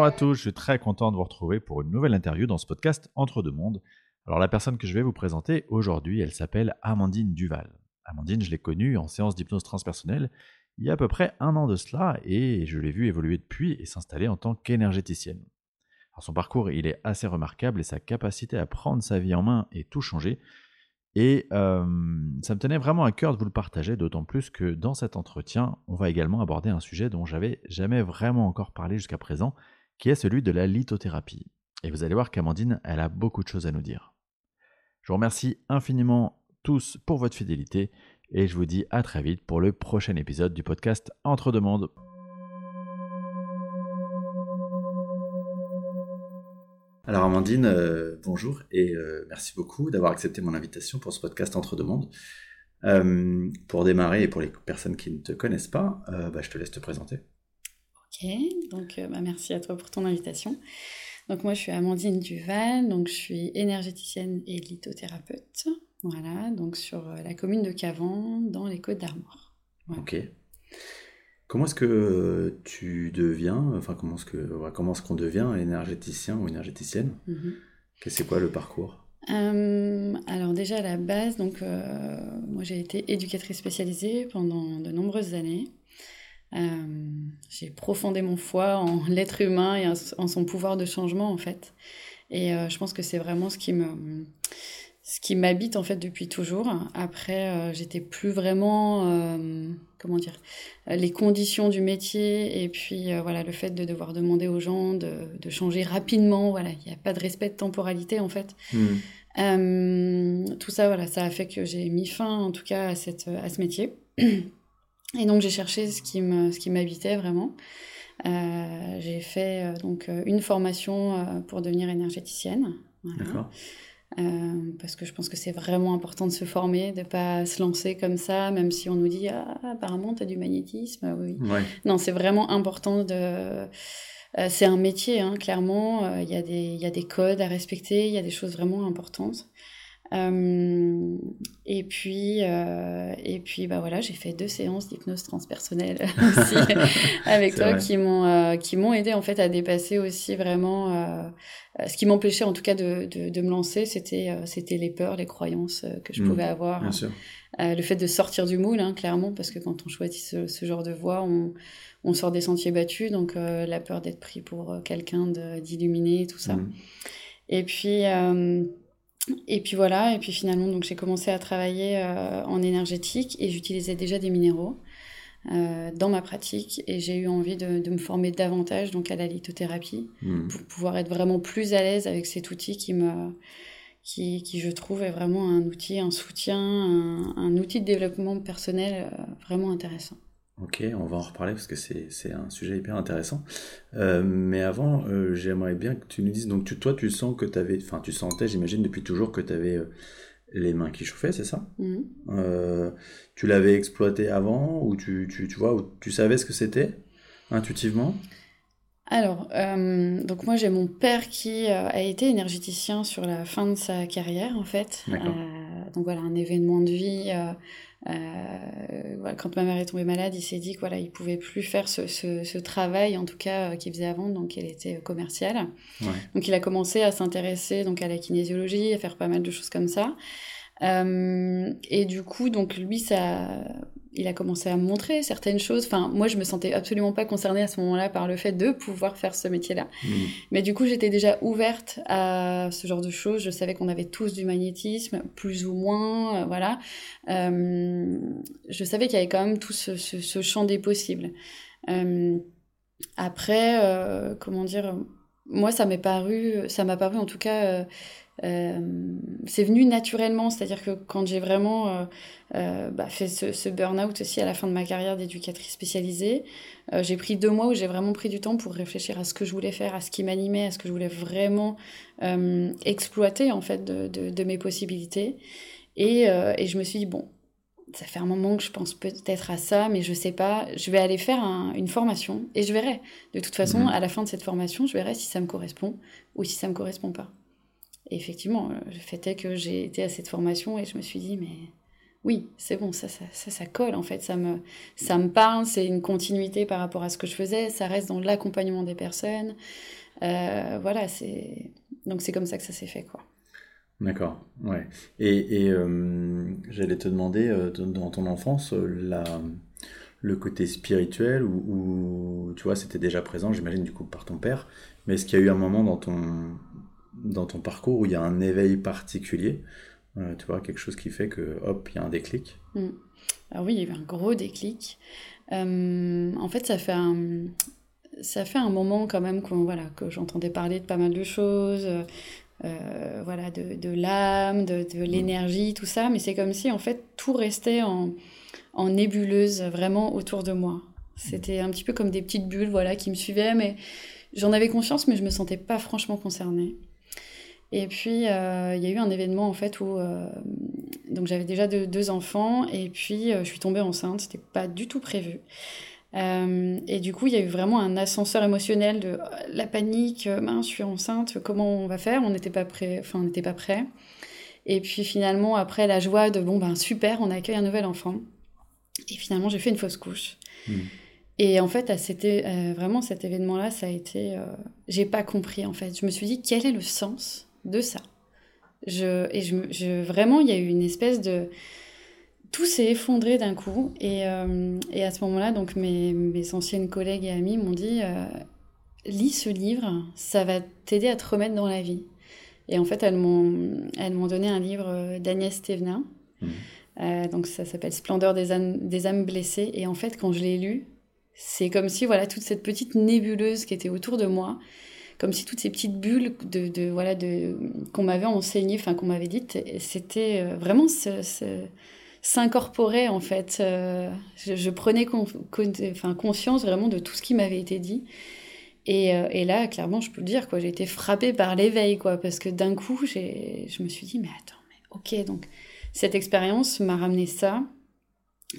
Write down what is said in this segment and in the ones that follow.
Bonjour à tous, je suis très content de vous retrouver pour une nouvelle interview dans ce podcast Entre deux mondes. Alors la personne que je vais vous présenter aujourd'hui, elle s'appelle Amandine Duval. Amandine, je l'ai connue en séance d'hypnose transpersonnelle il y a à peu près un an de cela et je l'ai vue évoluer depuis et s'installer en tant qu'énergéticienne. son parcours, il est assez remarquable et sa capacité à prendre sa vie en main et tout changer. Et ça me tenait vraiment à cœur de vous le partager, d'autant plus que dans cet entretien, on va également aborder un sujet dont j'avais jamais vraiment encore parlé jusqu'à présent, qui est celui de la lithothérapie. Et vous allez voir qu'Amandine, elle a beaucoup de choses à nous dire. Je vous remercie infiniment tous pour votre fidélité et je vous dis à très vite pour le prochain épisode du podcast Entre deux mondes. Alors Amandine, euh, bonjour et euh, merci beaucoup d'avoir accepté mon invitation pour ce podcast Entre deux mondes. Euh, pour démarrer et pour les personnes qui ne te connaissent pas, bah, je te laisse te présenter. Ok, donc bah, merci à toi pour ton invitation. Donc moi je suis Amandine Duval, donc je suis énergéticienne et lithothérapeute. Voilà, donc sur euh, la commune de Cavan, dans les Côtes d'Armor. Ok. Comment est-ce que tu deviens, enfin comment est-ce que comment est-ce qu'on devient énergéticien ou énergéticienne? Mhm. C'est quoi le parcours? Euh, alors déjà à la base, donc euh, moi j'ai été éducatrice spécialisée pendant de nombreuses années. J'ai profondément foi en l'être humain et en son pouvoir de changement en fait. Et je pense que c'est vraiment ce qui me ce qui m'habite en fait depuis toujours. Après, euh, j'étais plus vraiment, euh, comment dire, les conditions du métier et puis euh, voilà le fait de devoir demander aux gens de, de changer rapidement. Voilà, il n'y a pas de respect de temporalité en fait. Hmm. tout ça, voilà, ça a fait que j'ai mis fin en tout cas à, cette, à ce métier. Et donc j'ai cherché ce qui me, ce qui m'habitait vraiment. j'ai fait donc une formation pour devenir énergéticienne. D'accord. Euh, parce que je pense que c'est vraiment important de se former, de pas se lancer comme ça, même si on nous dit ah, apparemment tu as du magnétisme. Oui. Non, c'est vraiment important de. Euh, c'est un métier, hein, clairement. Euh, il y, y, a des codes à respecter, il y a des choses vraiment importantes. Euh, et puis, euh, et puis bah voilà, j'ai fait deux séances d'hypnose transpersonnelle aussi avec toi qui m'ont euh, qui m'ont aidé en fait à dépasser aussi vraiment ce qui m'empêchait en tout cas de, de, de me lancer, c'était c'était les peurs, les croyances que je mmh, pouvais avoir. le fait de sortir du moule, hein, clairement, parce que quand on choisit ce, ce genre de voie, on, on, sort des sentiers battus, donc la peur d'être pris pour quelqu'un d'illuminé, tout ça. Mmh. Et puis et puis voilà, et puis finalement, donc j'ai commencé à travailler euh, en énergétique et j'utilisais déjà des minéraux euh, dans ma pratique et j'ai eu envie de, me former davantage donc à la lithothérapie hmm. pour pouvoir être vraiment plus à l'aise avec cet outil qui me qui, qui, je trouve est vraiment un outil, un soutien, un, outil de développement personnel euh, vraiment intéressant. Ok, on va en reparler parce que c'est un sujet hyper intéressant. Euh, mais avant, euh, j'aimerais bien que tu nous dises, donc tu, toi tu sens que tu avais, enfin tu sentais, j'imagine depuis toujours que tu avais euh, les mains qui chauffaient, c'est ça? Mmh. Tu l'avais exploité avant ou tu, tu, tu vois, ou tu savais ce que c'était intuitivement? Alors, donc moi j'ai mon père qui a été énergéticien sur la fin de sa carrière en fait. donc voilà, un événement de vie euh, quand ma mère est tombée malade, il s'est dit qu'il voilà, il pouvait plus faire ce, ce, travail, en tout cas, euh, qu'il faisait avant, donc elle était commerciale. Donc il a commencé à s'intéresser donc à la kinésiologie, à faire pas mal de choses comme ça. Euh, et du coup, donc lui, ça, il a commencé à me montrer certaines choses. Enfin, moi, je me sentais absolument pas concernée à ce moment-là par le fait de pouvoir faire ce métier-là. Mmh. Mais du coup, j'étais déjà ouverte à ce genre de choses. Je savais qu'on avait tous du magnétisme, plus ou moins, euh, voilà. Euh, je savais qu'il y avait quand même tout ce, ce, champ des possibles. Euh, après, comment dire, moi, ça m'est paru, ça m'a paru en tout cas euh, c'est venu naturellement, c'est-à-dire que quand j'ai vraiment euh, euh, bah, fait ce, ce burn-out aussi à la fin de ma carrière d'éducatrice spécialisée, j'ai pris deux mois où j'ai vraiment pris du temps pour réfléchir à ce que je voulais faire, à ce qui m'animait, à ce que je voulais vraiment exploiter en fait de, de, de mes possibilités. Et, et, je me suis dit, bon, ça fait un moment que je pense peut-être à ça, mais je sais pas. Je vais aller faire une formation et je verrai. De toute façon, mmh. à la fin de cette formation, je verrai si ça me correspond ou si ça me correspond pas. Effectivement, euh, le fait est que j'ai été à cette formation et je me suis dit, mais oui, c'est bon, ça ça, ça, colle en fait, ça me, ça me parle, c'est une continuité par rapport à ce que je faisais, ça reste dans l'accompagnement des personnes. Euh, voilà, c'est donc c'est comme ça que ça s'est fait quoi. D'accord, ouais. Et, et euh, j'allais te demander, dans ton enfance, la, le côté spirituel, ou tu vois, c'était déjà présent, j'imagine, du coup, par ton père, mais est-ce qu'il y a eu un moment dans ton, dans ton parcours où il y a un éveil particulier euh, tu vois, quelque chose qui fait que, hop, il y a un déclic mm. ah Oui, il y a eu un gros déclic. Euh, en fait, ça fait un, ça fait un moment quand même que, voilà, que j'entendais parler de pas mal de choses, euh, voilà, de, de l'âme, de, de mm. l'énergie, tout ça, mais c'est comme si, en fait, tout restait en, en nébuleuse, vraiment autour de moi. C'était un petit peu comme des petites bulles, voilà, qui me suivaient, mais j'en avais conscience, mais je me sentais pas franchement concernée. Et puis, euh, il y a eu un événement, en fait, où... Euh, donc, j'avais déjà deux, enfants, et puis euh, je suis tombée enceinte. C'était pas du tout prévu. et du coup, il y a eu vraiment un ascenseur émotionnel de la panique, mince, je suis enceinte, comment on va faire? On n'était pas prêt. Enfin, on n'était pas prêt. Et puis finalement, après la joie de bon ben super, on accueille un nouvel enfant. Et finalement, j'ai fait une fausse couche. Mmh. Et en fait, c'était vraiment cet événement-là, ça a été, j'ai pas compris en fait. Je me suis dit quel est le sens de ça. Je, et je, vraiment, il y a eu une espèce de... Tout s'est effondré d'un coup. Et, euh, et, à ce moment-là, donc mes, mes, anciennes collègues et amis m'ont dit euh, lis ce livre, ça va t'aider à te remettre dans la vie. Et en fait, elles m'ont, elles m'ont donné un livre d'Agnès Thévenin. Mmh. Euh, donc ça s'appelle Splendeur des âmes, des âmes blessées. Et en fait, quand je l'ai lu, c'est comme si voilà toute cette petite nébuleuse qui était autour de moi, comme si toutes ces petites bulles de, de voilà de qu'on m'avait enseigné, enfin qu'on m'avait dites, c'était euh, vraiment s'incorporer en fait. Euh, je, prenais conscience vraiment de tout ce qui m'avait été dit. Et, euh, et, là, clairement, je peux le dire, quoi, j'ai été frappée par l'éveil, quoi, parce que d'un coup, je me suis dit, mais attends, mais ok, donc cette expérience m'a ramené ça.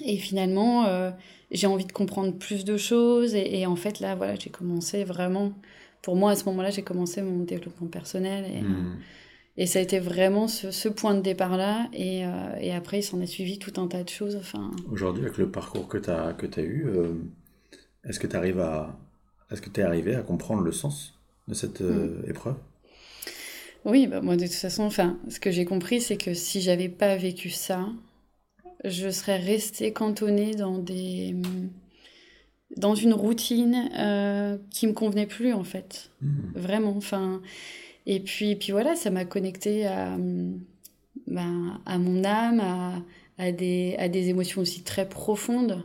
Et finalement, j'ai envie de comprendre plus de choses. Et, et en fait, là, voilà, j'ai commencé vraiment pour moi, à ce moment-là, j'ai commencé mon développement personnel. Et, hmm. et ça a été vraiment ce, point de départ-là. Et, euh, et, après, il s'en est suivi tout un tas de choses. Enfin... Aujourd'hui, avec le parcours que tu as, que as eu, euh, est-ce que tu arrives à. Est-ce que tu es arrivé à comprendre le sens de cette euh, hmm. épreuve? Oui, bah moi, de toute façon, enfin, ce que j'ai compris, c'est que si j'avais pas vécu ça, je serais restée cantonnée dans des dans une routine euh, qui me convenait plus en fait. Mmh. vraiment enfin. Et puis puis voilà ça m'a connecté à ben, à mon âme à, à, des à des émotions aussi très profondes.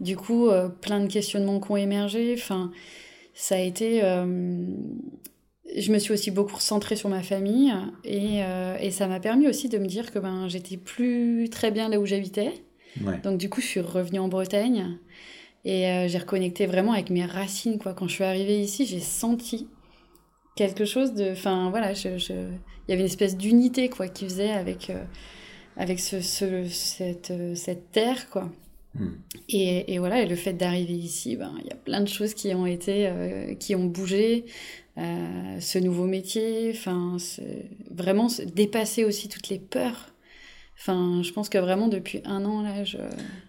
Du coup euh, plein de questionnements qui ont émergé. Enfin ça a été euh, je me suis aussi beaucoup recentrée sur ma famille et, euh, et ça m'a permis aussi de me dire que ben j'étais plus très bien là où j'habitais. Donc du coup je suis revenue en Bretagne et euh, j'ai reconnecté vraiment avec mes racines, quoi. Quand je suis arrivée ici, j'ai senti quelque chose de... Enfin, voilà, je, je... il y avait une espèce d'unité, quoi, qui faisait avec, euh, avec ce, ce, cette, euh, cette terre, quoi. Hmm. Et, et, voilà, et le fait d'arriver ici, ben, il y a plein de choses qui ont été, qui ont bougé. ce nouveau métier, enfin, vraiment dépasser aussi toutes les peurs Enfin, je pense que vraiment depuis un an, là, je...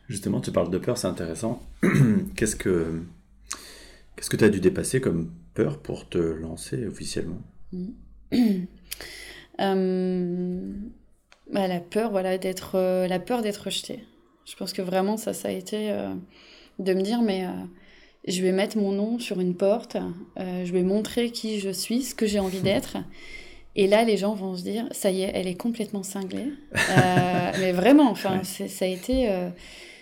Justement, tu parles de peur, c'est intéressant. qu'est-ce que qu'est-ce que tu as dû dépasser comme peur pour te lancer officiellement? Euh, bah, La peur, voilà, d'être euh, la peur d'être rejetée. Je pense que vraiment, ça, ça a été euh, de me dire, mais je vais mettre mon nom sur une porte, je vais montrer qui je suis, ce que j'ai envie d'être. Et là, les gens vont se dire, ça y est, elle est complètement cinglée. Euh, mais vraiment, enfin, ça a été, euh,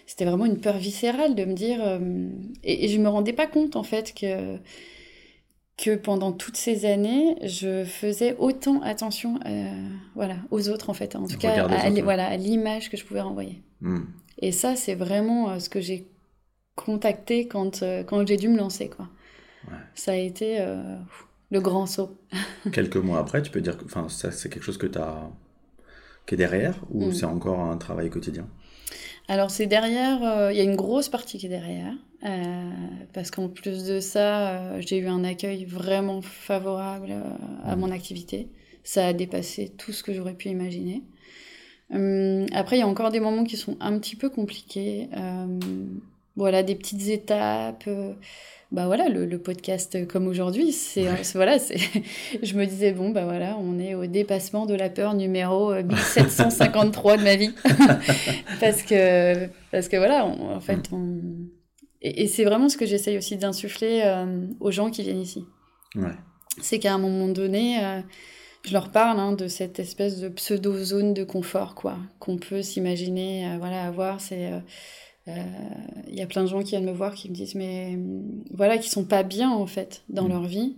c'était vraiment une peur viscérale de me dire, euh, et, je je me rendais pas compte en fait que que pendant toutes ces années, je faisais autant attention, voilà, aux autres en fait, en tout cas, à, voilà, à l'image que je pouvais renvoyer. Hmm. Et ça, c'est vraiment ce que j'ai contacté quand quand j'ai dû me lancer, quoi. Ça a été le grand saut. Quelques mois après, tu peux dire que ça, c'est quelque chose que tu as qui est derrière ou mm. c'est encore un travail quotidien? Alors c'est derrière, euh, il y a une grosse partie qui est derrière. Euh, parce qu'en plus de ça, euh, j'ai eu un accueil vraiment favorable à mm. mon activité. Ça a dépassé tout ce que j'aurais pu imaginer. Hum, après, il y a encore des moments qui sont un petit peu compliqués. Voilà, des petites étapes. Euh, bah voilà, le, podcast comme aujourd'hui, c'est voilà, c'est. je me disais bon bah voilà, on est au dépassement de la peur numéro 1753 de ma vie, parce que parce que voilà, en fait, on... et, c'est vraiment ce que j'essaye aussi d'insuffler euh, aux gens qui viennent ici. Ouais. C'est qu'à un moment donné. Euh, je leur parle hein, de cette espèce de pseudo zone de confort quoi qu'on peut s'imaginer voilà avoir c'est il euh, y a plein de gens qui viennent me voir qui me disent mais voilà qui sont pas bien en fait dans mm. leur vie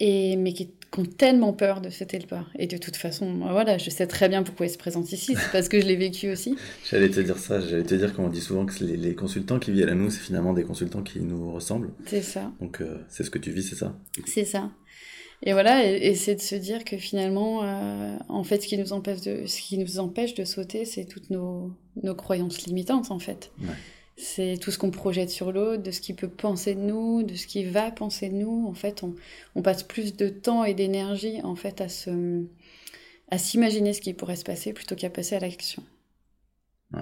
et mais qui, ont tellement peur de sauter le pas et de toute façon voilà je sais très bien pourquoi ils se présentent ici c'est parce que je l'ai vécu aussi. J'allais te dire ça j'allais te dire qu'on dit souvent que les, consultants qui viennent à nous c'est finalement des consultants qui nous ressemblent. C'est ça. Donc euh, c'est ce que tu vis c'est ça? C'est ça et voilà, et, c'est de se dire que finalement, euh, en fait, ce qui nous empêche de, ce qui nous empêche de sauter, c'est toutes nos, nos, croyances limitantes, en fait. C'est tout ce qu'on projette sur l'autre, de ce qu'il peut penser de nous, de ce qu'il va penser de nous. En fait, on, on passe plus de temps et d'énergie, en fait, à se, à s'imaginer ce qui pourrait se passer plutôt qu'à passer à l'action. Ouais.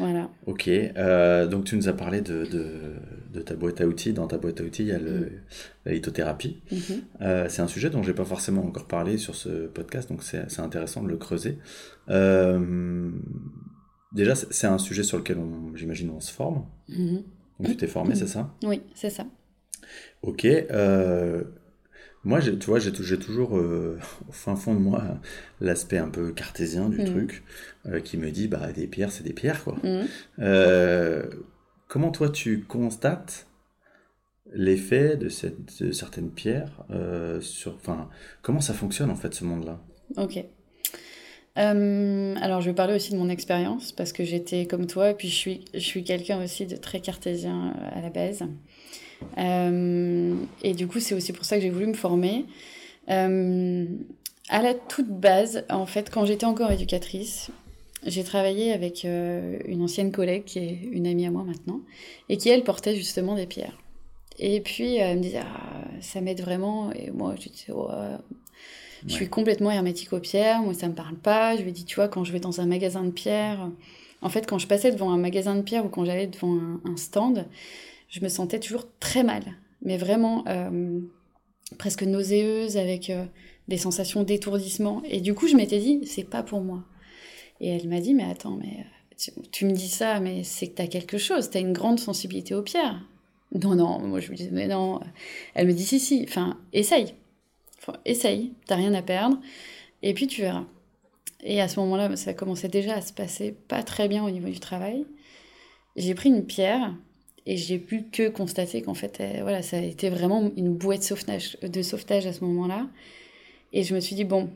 Voilà. Ok, euh, donc tu nous as parlé de, de, ta boîte à outils. Dans ta boîte à outils, il y a le, mm. la lithothérapie. Mm-hmm. Euh, c'est un sujet dont j'ai pas forcément encore parlé sur ce podcast, donc c'est intéressant de le creuser. Euh, déjà, c'est un sujet sur lequel j'imagine on se forme. Mm-hmm. Donc tu t'es formé, c'est ça? Oui, c'est ça. Ok. Moi, tu vois, j'ai toujours euh, au fin fond de moi l'aspect un peu cartésien du mm. truc euh, qui me dit bah des pierres, c'est des pierres quoi. Mm. Euh, comment toi tu constates l'effet de, de, certaines pierres sur, enfin, comment ça fonctionne en fait ce monde-là? Ok. alors, je vais parler aussi de mon expérience parce que j'étais comme toi et puis je suis, je suis quelqu'un aussi de très cartésien à la base. Euh, et du coup, c'est aussi pour ça que j'ai voulu me former. Euh, à la toute base, en fait, quand j'étais encore éducatrice, j'ai travaillé avec euh, une ancienne collègue qui est une amie à moi maintenant, et qui, elle, portait justement des pierres. Et puis, elle me disait, ah, ça m'aide vraiment. Et moi, je disais, je suis complètement hermétique aux pierres, moi, ça me parle pas. Je lui ai dit, tu vois, quand je vais dans un magasin de pierres, en fait, quand je passais devant un magasin de pierres ou quand j'allais devant un stand, je me sentais toujours très mal, mais vraiment euh, presque nauséeuse, avec euh, des sensations d'étourdissement. Et du coup, je m'étais dit, c'est pas pour moi. Et elle m'a dit, mais attends, mais euh, tu, me dis ça, mais c'est que tu as quelque chose, tu as une grande sensibilité aux pierres. Non, non, moi je me disais, mais non. Elle me dit, si, si, enfin, essaye. Essaye, t'as rien à perdre, et puis tu verras. Et à ce moment-là, ça commençait déjà à se passer pas très bien au niveau du travail. J'ai pris une pierre, et j'ai pu que constater qu'en fait, euh, voilà, ça a été vraiment une bouée de sauvetage, de sauvetage à ce moment-là. Et je me suis dit, bon,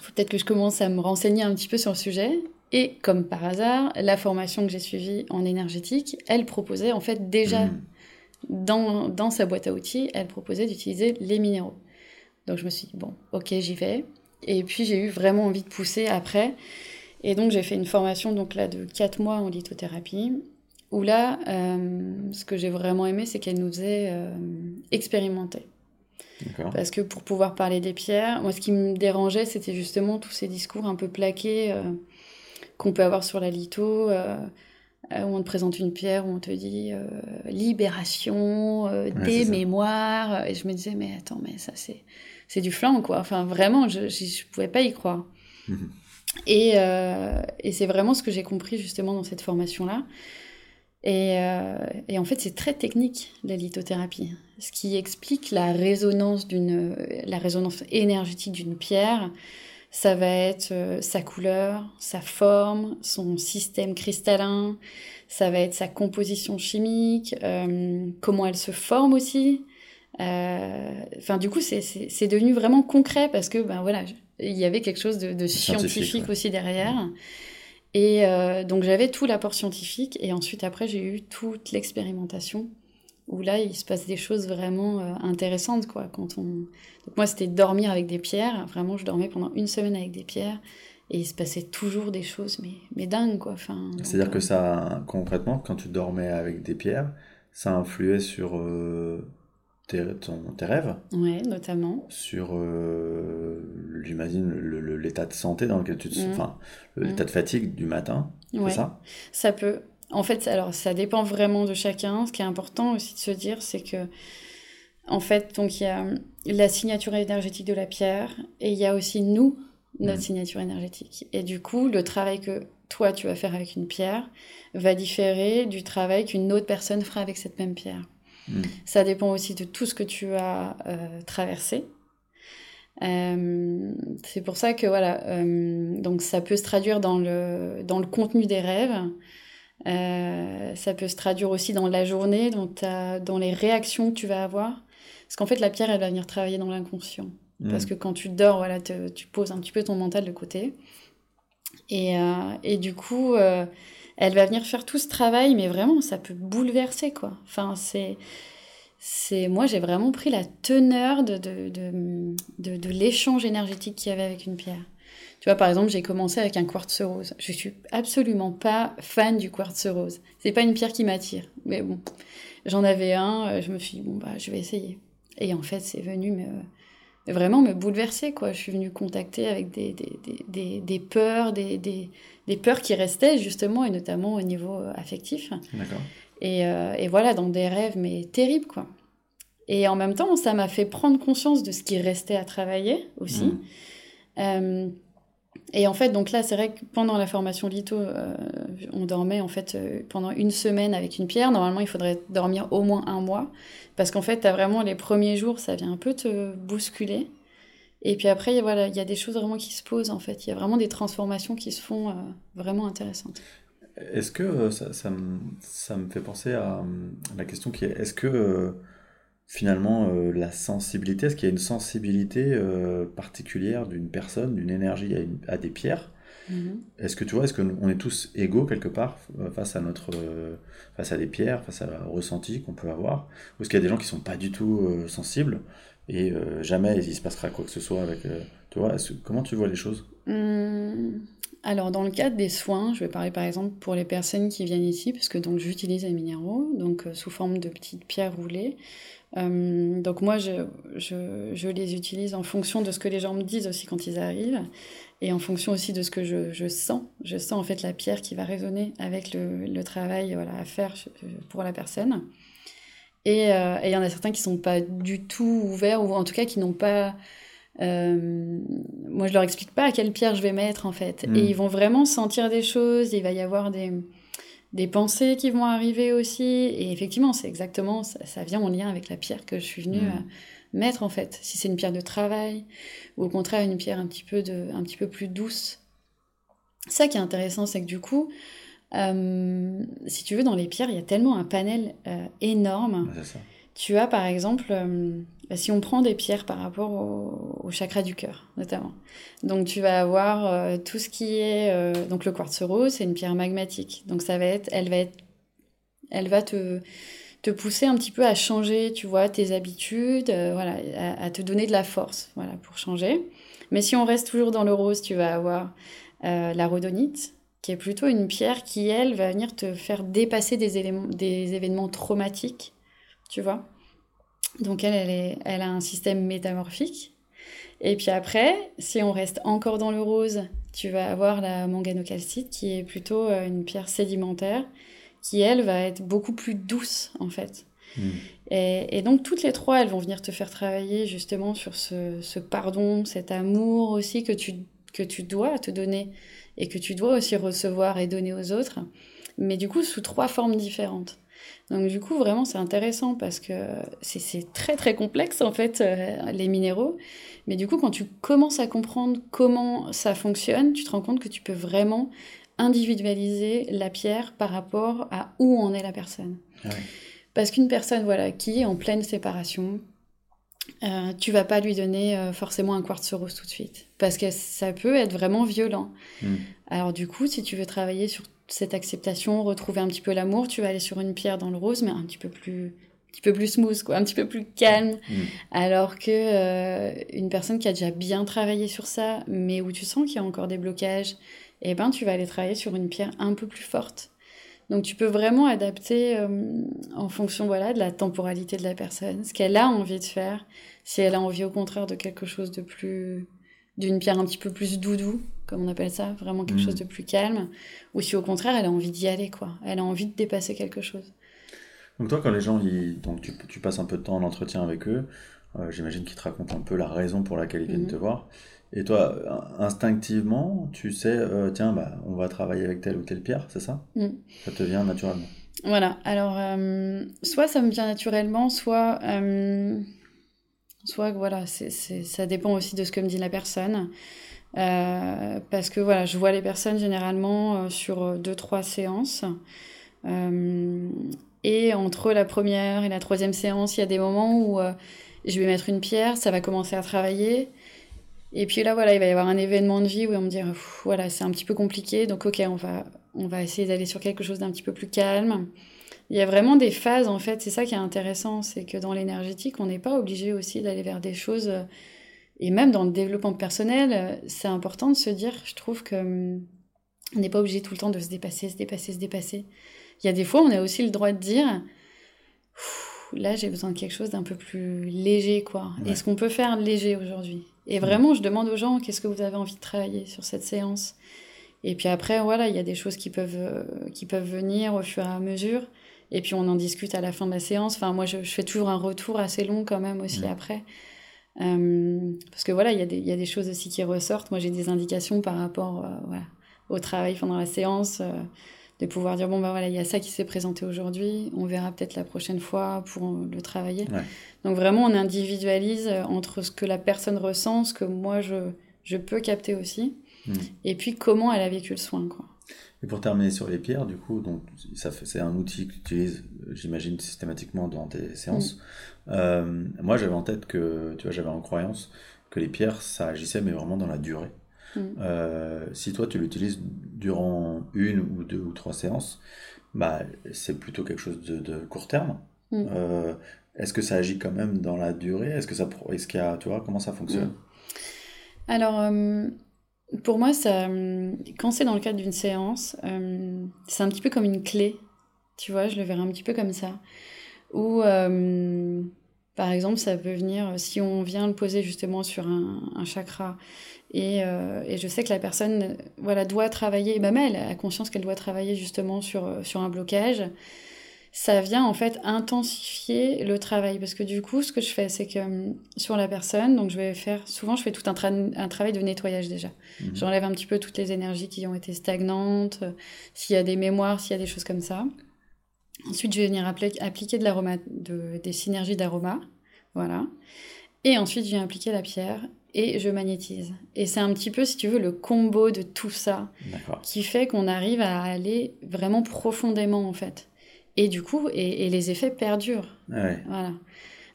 faut peut-être que je commence à me renseigner un petit peu sur le sujet. Et comme par hasard, la formation que j'ai suivie en énergétique, elle proposait en fait déjà mmh. dans, dans sa boîte à outils, elle proposait d'utiliser les minéraux. Donc je me suis dit, bon, ok, j'y vais. Et puis j'ai eu vraiment envie de pousser après. Et donc j'ai fait une formation donc là de 4 mois en lithothérapie où là, euh, ce que j'ai vraiment aimé, c'est qu'elle nous ait euh, expérimenté. Parce que pour pouvoir parler des pierres, moi, ce qui me dérangeait, c'était justement tous ces discours un peu plaqués euh, qu'on peut avoir sur la litho, où on te présente une pierre, où on te dit libération des mémoires. Et je me disais, mais attends, mais ça, c'est, c'est du flanc, quoi. Enfin, vraiment, je ne pouvais pas y croire. Mhm. Et, et c'est vraiment ce que j'ai compris justement dans cette formation-là euh, et, en fait, c'est très technique, la lithothérapie. Ce qui explique la résonance, d'une, la résonance énergétique d'une pierre, ça va être euh, sa couleur, sa forme, son système cristallin, ça va être sa composition chimique, euh, comment elle se forme aussi. Enfin, du coup, c'est, devenu vraiment concret parce que, ben voilà, il y avait quelque chose de, scientifique, aussi derrière. Et euh, donc j'avais tout l'apport scientifique et ensuite après j'ai eu toute l'expérimentation où là il se passe des choses vraiment euh, intéressantes quoi. Quand on donc moi c'était dormir avec des pierres. Vraiment je dormais pendant une semaine avec des pierres et il se passait toujours des choses mais mais dingue quoi. Enfin c'est à dire que euh, ça concrètement quand tu dormais avec des pierres ça influait sur tes, tes rêves. Ouais, notamment. Sur, j'imagine, l'état de santé dans lequel tu te... Mmh. Enfin, l'état mmh. de fatigue du matin, c'est ça? Ça peut. En fait, alors ça dépend vraiment de chacun. Ce qui est important aussi de se dire, c'est que, en fait, donc il y a la signature énergétique de la pierre et il y a aussi nous, notre mmh. signature énergétique. Et du coup, le travail que toi tu vas faire avec une pierre va différer du travail qu'une autre personne fera avec cette même pierre. Hmm. Ça dépend aussi de tout ce que tu as euh, traversé. Euh, c'est pour ça que voilà, euh, donc ça peut se traduire dans le, dans le contenu des rêves. ça peut se traduire aussi dans la journée, dans, ta, dans les réactions que tu vas avoir. Parce qu'en fait, la pierre, elle va venir travailler dans l'inconscient. Hmm. Parce que quand tu dors, voilà, tu poses un petit peu ton mental de côté. Et, et du coup, elle va venir faire tout ce travail, mais vraiment, ça peut bouleverser, quoi. Enfin, c'est. c'est moi, j'ai vraiment pris la teneur de, de, de, de, l'échange énergétique qu'il y avait avec une pierre. Tu vois, par exemple, j'ai commencé avec un quartz rose. Je suis absolument pas fan du quartz rose. C'est pas une pierre qui m'attire. Mais bon, j'en avais un, euh, je me suis dit, bon, bah, je vais essayer. Et en fait, c'est venu me, vraiment me bouleverser, quoi. Je suis venue contacter avec des, des, des, des peurs, des, des peurs qui restaient justement, et notamment au niveau euh, affectif. Et, euh, et, voilà, dans des rêves, mais terribles, quoi. Et en même temps, ça m'a fait prendre conscience de ce qui restait à travailler aussi. Mmh. Euh, et en fait, donc là, c'est vrai que pendant la formation litho, on dormait en fait pendant une semaine avec une pierre. Normalement, il faudrait dormir au moins un mois. Parce qu'en fait, tu as vraiment les premiers jours, ça vient un peu te bousculer. Et puis après, voilà, il y a des choses vraiment qui se posent en fait. Il y a vraiment des transformations qui se font euh, vraiment intéressantes. Est-ce que euh, ça, ça, me, ça, me, fait penser à, la question qui est est-ce que euh, finalement la sensibilité, est-ce qu'il y a une sensibilité particulière d'une personne, d'une énergie à, des pierres? Mm-hmm. Est-ce que tu vois, est-ce qu'on est tous égaux quelque part face à notre, face à des pierres, face à la ressenti qu'on peut avoir? Ou est-ce qu'il y a des gens qui sont pas du tout sensibles? Et euh, jamais il se passera quoi que ce soit avec. Euh, comment tu vois les choses? Hum, Alors, dans le cadre des soins, je vais parler par exemple pour les personnes qui viennent ici, parce que donc j'utilise les minéraux, donc euh, sous forme de petites pierres roulées. Hum, donc moi, je, je, je, les utilise en fonction de ce que les gens me disent aussi quand ils arrivent, et en fonction aussi de ce que je, je sens. Je sens en fait la pierre qui va résonner avec le, le travail voilà, à faire pour la personne. Euh, et il y en a certains qui sont pas du tout ouverts, ou en tout cas qui n'ont pas. Euh, moi, je leur explique pas à quelle pierre je vais mettre, en fait. Et hmm. ils vont vraiment sentir des choses, il va y avoir des, des pensées qui vont arriver aussi. Et effectivement, c'est exactement, ça, vient en lien avec la pierre que je suis venue hmm. mettre, en fait. Si c'est une pierre de travail, ou au contraire une pierre un petit peu, de, un petit peu plus douce. Ça qui est intéressant, c'est que du coup, euh, si tu veux, dans les pierres, il y a tellement un panel euh, énorme. Tu as par exemple, euh, si on prend des pierres par rapport au, chakra du cœur, notamment. Donc tu vas avoir tout ce qui est donc le quartz rose, c'est une pierre magmatique. Donc ça va être, elle va être, elle va te te pousser un petit peu à changer, tu vois, tes habitudes, voilà, à, te donner de la force, voilà, pour changer. Mais si on reste toujours dans le rose, tu vas avoir la rhodonite, qui est plutôt une pierre qui, elle, va venir te faire dépasser des, éléments, des événements traumatiques, tu vois. Donc elle, elle, est, elle a un système métamorphique. Et puis après, si on reste encore dans le rose, tu vas avoir la manganocalcite, qui est plutôt euh, une pierre sédimentaire, qui, elle, va être beaucoup plus douce, en fait. Hmm. Et, et, donc toutes les trois, elles vont venir te faire travailler justement sur ce, ce pardon, cet amour aussi que tu, que tu dois te donner et que tu dois aussi recevoir et donner aux autres, mais du coup sous trois formes différentes. Donc du coup vraiment c'est intéressant parce que c'est très très complexe en fait euh, les minéraux, mais du coup quand tu commences à comprendre comment ça fonctionne, tu te rends compte que tu peux vraiment individualiser la pierre par rapport à où en est la personne. Parce qu'une personne voilà qui est en pleine séparation, euh, tu vas pas lui donner euh, forcément un quartz rose tout de suite parce que ça peut être vraiment violent. Hmm. Alors du coup, si tu veux travailler sur cette acceptation, retrouver un petit peu l'amour, tu vas aller sur une pierre dans le rose mais un petit peu plus un petit peu plus smooth quoi, un petit peu plus calme. Hmm. Alors que euh, une personne qui a déjà bien travaillé sur ça mais où tu sens qu'il y a encore des blocages, eh ben tu vas aller travailler sur une pierre un peu plus forte Donc tu peux vraiment adapter en fonction voilà, de la temporalité de la personne, ce qu'elle a envie de faire, si elle a envie au contraire de quelque chose de plus d'une pierre un petit peu plus doudou, comme on appelle ça, vraiment quelque chose mm. de plus calme, ou si au contraire elle a envie d'y aller, quoi. Elle a envie de dépasser quelque chose. Donc toi, quand les gens, ils... donc tu, tu, passes un peu de temps en entretien avec eux, euh, j'imagine qu'ils te racontent un peu la raison pour laquelle ils viennent mm. te voir. Et toi, instinctivement, tu sais, euh, tiens, bah, on va travailler avec telle ou telle pierre, c'est ça mm. Ça te vient naturellement Voilà, alors, euh, soit ça me vient naturellement, soit Soit voilà, ça dépend aussi de ce que me dit la personne. Euh, parce que voilà, je vois les personnes généralement euh, sur deux, trois séances. Euh, et entre la première et la troisième séance, il y a des moments où je vais mettre une pierre, ça va commencer à travailler. Et puis là, voilà, il va y avoir un événement de vie où on me dire, voilà, c'est un petit peu compliqué, donc ok, on va, on va essayer d'aller sur quelque chose d'un petit peu plus calme. Il y a vraiment des phases, en fait, c'est ça qui est intéressant, c'est que dans l'énergétique, on n'est pas obligé aussi d'aller vers des choses, et même dans le développement personnel, c'est important de se dire, je trouve que on n'est pas obligé tout le temps de se dépasser, se dépasser, se dépasser. Il y a des fois, on a aussi le droit de dire, là, j'ai besoin de quelque chose d'un peu plus léger, quoi. Est-ce qu'on peut faire léger aujourd'hui Et vraiment, je demande aux gens, qu'est-ce que vous avez envie de travailler sur cette séance? Et puis après, voilà, il y a des choses qui peuvent, euh, qui peuvent venir au fur et à mesure. Et puis on en discute à la fin de la séance. Enfin, moi, je, fais toujours un retour assez long quand même aussi après. Euh, parce que voilà, il y, y, a des choses aussi qui ressortent. Moi, j'ai des indications par rapport euh, au travail pendant la séance, de pouvoir dire bon, bah voilà, il y a ça qui s'est présenté aujourd'hui, on verra peut-être la prochaine fois pour le travailler. Donc vraiment, on individualise entre ce que la personne ressent, ce que moi je, je peux capter aussi, mm. et puis comment elle a vécu le soin. Quoi. Et pour terminer sur les pierres, du coup, donc ça c'est un outil que tu utilises, j'imagine, systématiquement dans tes séances. Mm. Euh, moi, j'avais en tête que, tu vois, j'avais en croyance que les pierres, ça agissait, mais vraiment dans la durée. Mm. Euh, si toi, tu l'utilises durant une ou deux ou trois séances, bah, c'est plutôt quelque chose de, court terme. Mm. Euh, est-ce que ça agit quand même dans la durée? Est-ce que ça, est-ce qu'il y a, tu vois, comment ça fonctionne? Alors, pour moi, ça, quand c'est dans le cadre d'une séance, euh, c'est un petit peu comme une clé. Tu vois, je le verrai un petit peu comme ça. Euh, par exemple, ça peut venir, si on vient le poser justement sur un, chakra, et, euh, et, je sais que la personne voilà, doit travailler, elle a conscience qu'elle doit travailler justement sur, sur un blocage, ça vient en fait intensifier le travail. Parce que du coup, ce que je fais, c'est que sur la personne, donc je vais faire, souvent je fais tout un, un travail de nettoyage déjà. Mhm. J'enlève un petit peu toutes les énergies qui ont été stagnantes, euh, s'il y a des mémoires, s'il y a des choses comme ça. Ensuite, je vais venir appliquer de l'aroma, de, des synergies d'aroma. Voilà. Et ensuite, je viens appliquer la pierre et je magnétise. Et c'est un petit peu, si tu veux, le combo de tout ça qui fait qu'on arrive à aller vraiment profondément, en fait. Et du coup, et, les effets perdurent. Voilà.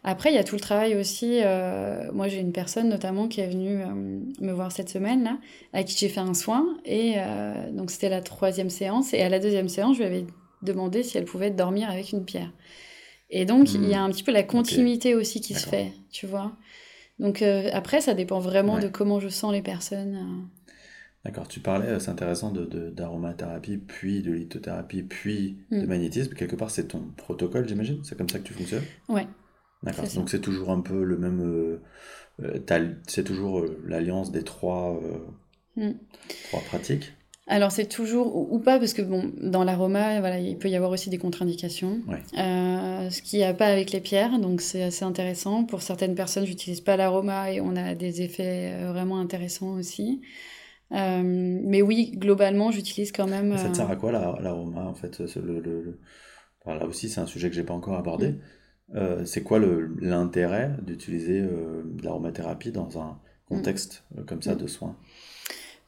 Après, il y a tout le travail aussi. Euh, moi, j'ai une personne notamment qui est venue euh, me voir cette semaine, là, à qui j'ai fait un soin. Et euh, donc, c'était la troisième séance. Et à la deuxième séance, je lui avais demandé si elle pouvait dormir avec une pierre. Et donc, il y a hmm. un petit peu la continuité aussi qui se fait, tu vois. Donc, après, ça dépend vraiment de comment je sens les personnes. D'accord, tu parlais, euh, c'est intéressant, d'aromathérapie, de, puis de lithothérapie, puis de mm. magnétisme. Quelque part, c'est ton protocole, j'imagine? C'est comme ça que tu fonctionnes? Ouais. D'accord, donc c'est toujours un peu le même. Euh, euh, c'est toujours l'alliance des trois, mm. trois pratiques? Alors c'est toujours ou pas parce que bon dans l'aroma voilà il peut y avoir aussi des contre-indications ce qu'il n'y a pas avec les pierres donc c'est assez intéressant pour certaines personnes j'utilise pas l'aroma et on a des effets vraiment intéressants aussi euh, mais oui, globalement, j'utilise quand même. Ça te sert à quoi l'aroma en fait le, Là aussi, c'est un sujet que j'ai pas encore abordé. Mm. Euh, c'est quoi l'intérêt d'utiliser euh, l'aromathérapie dans un contexte comme ça mm. de soins?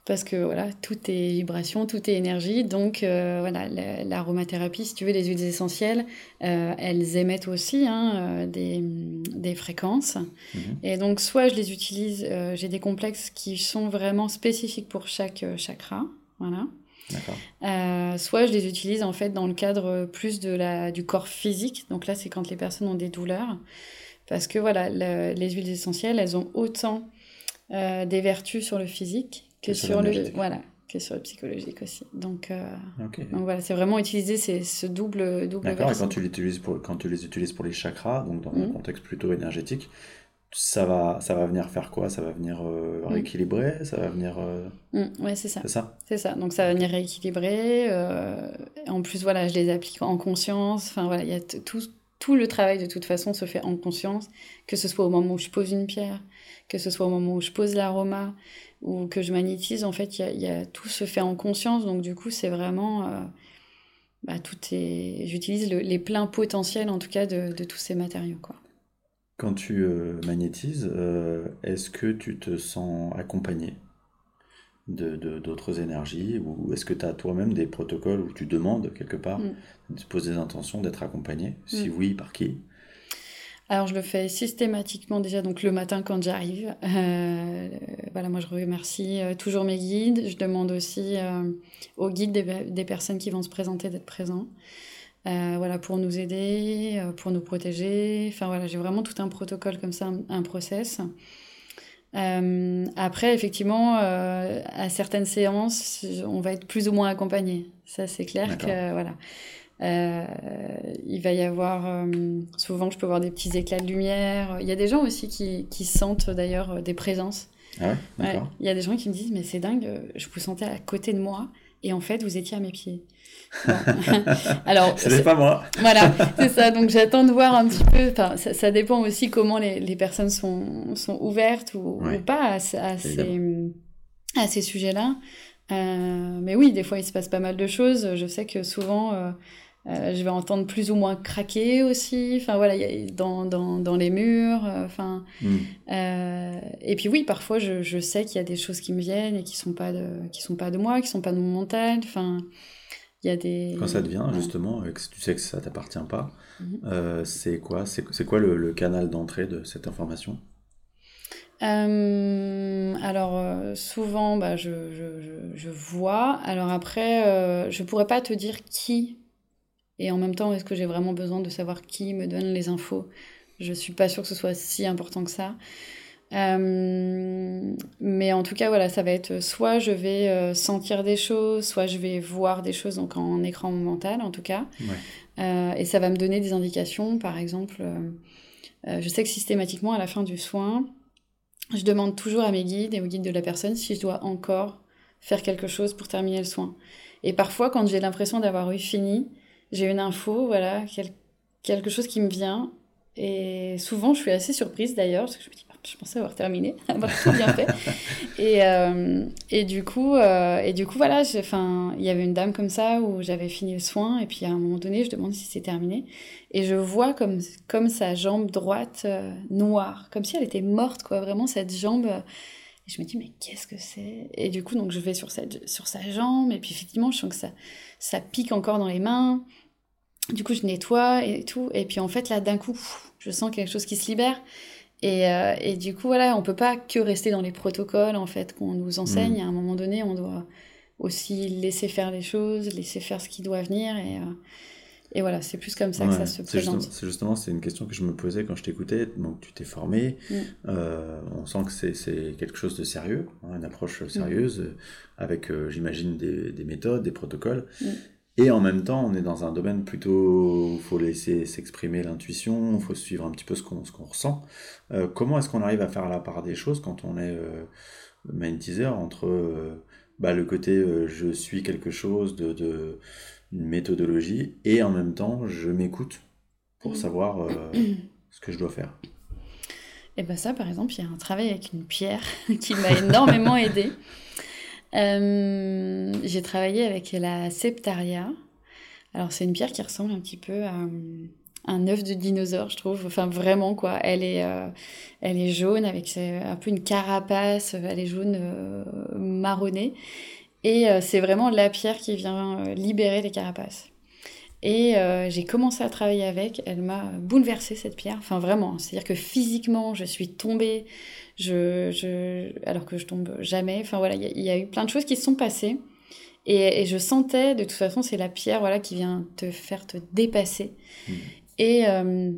Parce que voilà, tout est vibration, tout est énergie. Donc euh, voilà, l'aromathérapie, si tu veux, les huiles essentielles, euh, elles émettent aussi hein, euh, des, des, fréquences. Mhm. Et donc soit je les utilise, j'ai des complexes qui sont vraiment spécifiques pour chaque chakra, voilà. soit je les utilise en fait dans le cadre plus de la, du corps physique. Donc là, c'est quand les personnes ont des douleurs. Parce que voilà, les huiles essentielles, elles ont autant des vertus sur le physique que sur, le voilà que sur le psychologique aussi. Donc, donc voilà, c'est vraiment utiliser ces, ce double double. D'accord. Et quand tu l'utilises pour quand tu les utilises pour les chakras, donc dans un mmh. contexte plutôt énergétique, ça va, ça va venir faire quoi? Ça va venir euh, mm. rééquilibrer? Ça va venir. Euh... Mm, ouais, c'est ça. C'est ça? C'est ça. Donc ça va venir rééquilibrer. Euh... En plus, voilà, je les applique en conscience. Enfin voilà, il y a tout, tout le travail de toute façon se fait en conscience, que ce soit au moment où je pose une pierre, que ce soit au moment où je pose l'aroma ou que je magnétise. En fait, il y a, tout se fait en conscience. Donc du coup, c'est vraiment. Euh, bah, tout est. J'utilise les pleins potentiels en tout cas de, tous ces matériaux. Quand tu euh, magnétises, euh, est-ce que tu te sens accompagné d'autres énergies ou est-ce que tu as toi-même des protocoles où tu demandes quelque part, mm. tu poses des intentions d'être accompagné? Si mm. oui, par qui? Alors je le fais systématiquement déjà donc le matin quand j'arrive. Euh, voilà, moi je remercie toujours mes guides. Je demande aussi aux guides des, des, personnes qui vont se présenter d'être présents. Euh, voilà, pour nous aider, euh, pour nous protéger. Enfin voilà, j'ai vraiment tout un protocole comme ça, un, process. Euh, après, effectivement, à certaines séances, on va être plus ou moins accompagné. Ça, c'est clair que voilà. il va y avoir souvent, je peux voir des petits éclats de lumière. Il y a des gens aussi qui, qui sentent d'ailleurs des présences. Ah ouais, il y a des gens qui me disent mais c'est dingue, je vous sentais à côté de moi et en fait vous étiez à mes pieds. Alors, ce n'est pas moi. voilà, c'est ça. Donc j'attends de voir un petit peu. Enfin, ça, ça, dépend aussi comment les, les personnes sont, sont ouvertes ou, pas à, ces, à ces sujets-là. Euh, mais oui, des fois il se passe pas mal de choses. Je sais que souvent euh, euh, je vais entendre plus ou moins craquer aussi. Enfin voilà, y a, dans, dans, dans, les murs. Euh, enfin. Hmm. Euh, et puis oui, parfois je, je sais qu'il y a des choses qui me viennent et qui sont pas de, qui sont pas de moi, qui sont pas de mon mental. Enfin il y a des... Quand ça devient, justement, tu sais que ça t'appartient pas, mhm. euh, c'est quoi, c'est, quoi le, canal d'entrée de cette information? Euh, alors euh, souvent bah, je, je, je, vois. Alors après, je pourrais pas te dire qui. Et en même temps, est-ce que j'ai vraiment besoin de savoir qui me donne les infos? Je suis pas sûre que ce soit si important que ça. Euh, mais en tout cas, voilà, ça va être soit je vais euh, sentir des choses, soit je vais voir des choses, donc en écran mental en tout cas. Euh, et ça va me donner des indications. Par exemple, je sais que systématiquement, à la fin du soin, je demande toujours à mes guides et aux guides de la personne si je dois encore faire quelque chose pour terminer le soin. Et parfois, quand j'ai l'impression d'avoir eu fini, j'ai une info, voilà, quelque chose qui me vient. Et souvent, je suis assez surprise d'ailleurs, parce que je me dis, je pensais avoir terminé, avoir tout bien fait. et, euh, et, du coup, euh, et du coup, voilà, il y avait une dame comme ça où j'avais fini le soin, et puis à un moment donné, je demande si c'est terminé. Et je vois comme, comme sa jambe droite euh, noire, comme si elle était morte, quoi, vraiment, cette jambe. Et je me dis, mais qu'est-ce que c'est? Et du coup, donc, je vais sur, cette, sur sa jambe, et puis effectivement, je sens que ça, ça pique encore dans les mains. Du coup, je nettoie et tout. Et puis en fait, là, d'un coup, je sens quelque chose qui se libère. Et, euh, et, du coup, voilà, on peut pas que rester dans les protocoles en fait qu'on nous enseigne. Mm. À un moment donné, on doit aussi laisser faire les choses, laisser faire ce qui doit venir. Et, euh, et voilà, c'est plus comme ça que ça se présente. C'est justement, c'est une question que je me posais quand je t'écoutais. Donc, tu t'es formé. Mm. Euh, on sent que c'est quelque chose de sérieux, hein, une approche sérieuse, mm. avec, j'imagine, des, des, méthodes, des protocoles. Et en même temps, on est dans un domaine plutôt où il faut laisser s'exprimer l'intuition, il faut suivre un petit peu ce qu'on qu'on ressent. Euh, comment est-ce qu'on arrive à faire la part des choses quand on est euh, entre euh, bah, le côté euh, je suis quelque chose de, de, une méthodologie et en même temps je m'écoute pour savoir ce que je dois faire Et bien ça, par exemple, il y a un travail avec une pierre qui m'a énormément aidé. Euh, j'ai travaillé avec la Septaria. Alors, c'est une pierre qui ressemble un petit peu à un œuf de dinosaure, je trouve. Enfin, vraiment, quoi. Elle est, euh, elle est jaune avec un peu une carapace. Elle est jaune euh, marronnée. Et c'est vraiment la pierre qui vient libérer les carapaces. Et j'ai commencé à travailler avec. Elle m'a bouleversée, cette pierre. Enfin, vraiment. C'est-à-dire que physiquement, je suis tombée je, je, alors que je tombe jamais. Enfin voilà, il y, a eu plein de choses qui se sont passées. Et, je sentais, de toute façon, c'est la pierre voilà, qui vient te faire te dépasser. Mmh. Et, euh,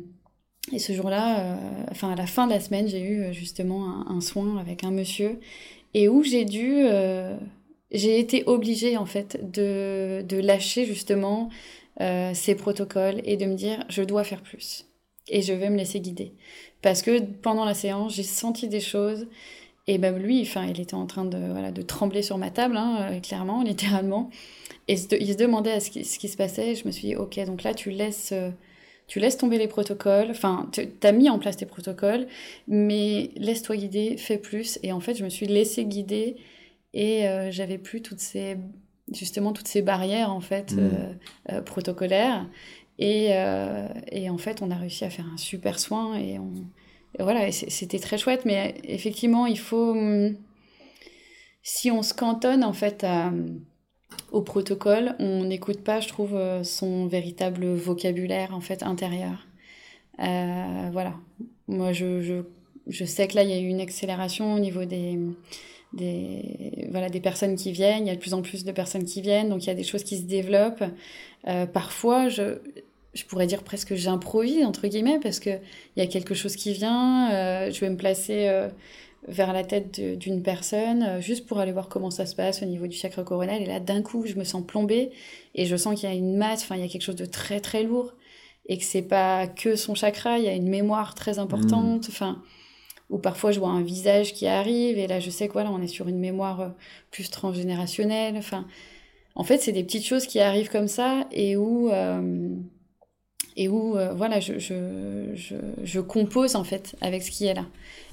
et ce jour-là, euh, enfin à la fin de la semaine, j'ai eu euh, justement un, soin avec un monsieur et où j'ai dû j'ai été obligée en fait de, de lâcher justement euh, ces protocoles et de me dire je dois faire plus. Et je vais me laisser guider. Parce que pendant la séance j'ai senti des choses. Et même lui enfin il était en train de voilà de trembler sur ma table hein, euh, clairement littéralement. Et il se demandait à ce qui, se passait. Et je me suis dit ok donc là tu laisses euh, tu laisses tomber les protocoles, enfin, tu as mis en place tes protocoles, mais laisse-toi guider, fais plus. Et en fait, je me suis laissée guider. Et euh, j'avais plus toutes ces, justement, toutes ces barrières, en fait, mmh. euh, euh, protocolaires. Et, et, en fait, on a réussi à faire un super soin et, on, voilà, c'était très chouette. Mais effectivement, il faut, hum, si on se cantonne, en fait, à au protocole, on n'écoute pas, je trouve, euh, son véritable vocabulaire en fait intérieur. Euh, voilà. Moi, je, je, je, sais que là, il y a eu une accélération au niveau des, des, voilà, des personnes qui viennent. Il y a de plus en plus de personnes qui viennent, donc il y a des choses qui se développent. Euh, parfois, je, je pourrais dire presque j'improvise, entre guillemets, parce qu'il y a quelque chose qui vient. Euh, je vais me placer vers la tête d'une personne, euh, juste pour aller voir comment ça se passe au niveau du chakra coronal. Et là, d'un coup, je me sens plombée et je sens qu'il y a une masse, enfin, il y a quelque chose de très très lourd et que c'est pas que son chakra, il y a une mémoire très importante. Hmm. Enfin, ou parfois je vois un visage qui arrive et là, je sais que voilà, on est sur une mémoire euh, plus transgénérationnelle. Enfin, en fait, c'est des petites choses qui arrivent comme ça et où euh, et où voilà, je, je, je, compose en fait avec ce qui est là.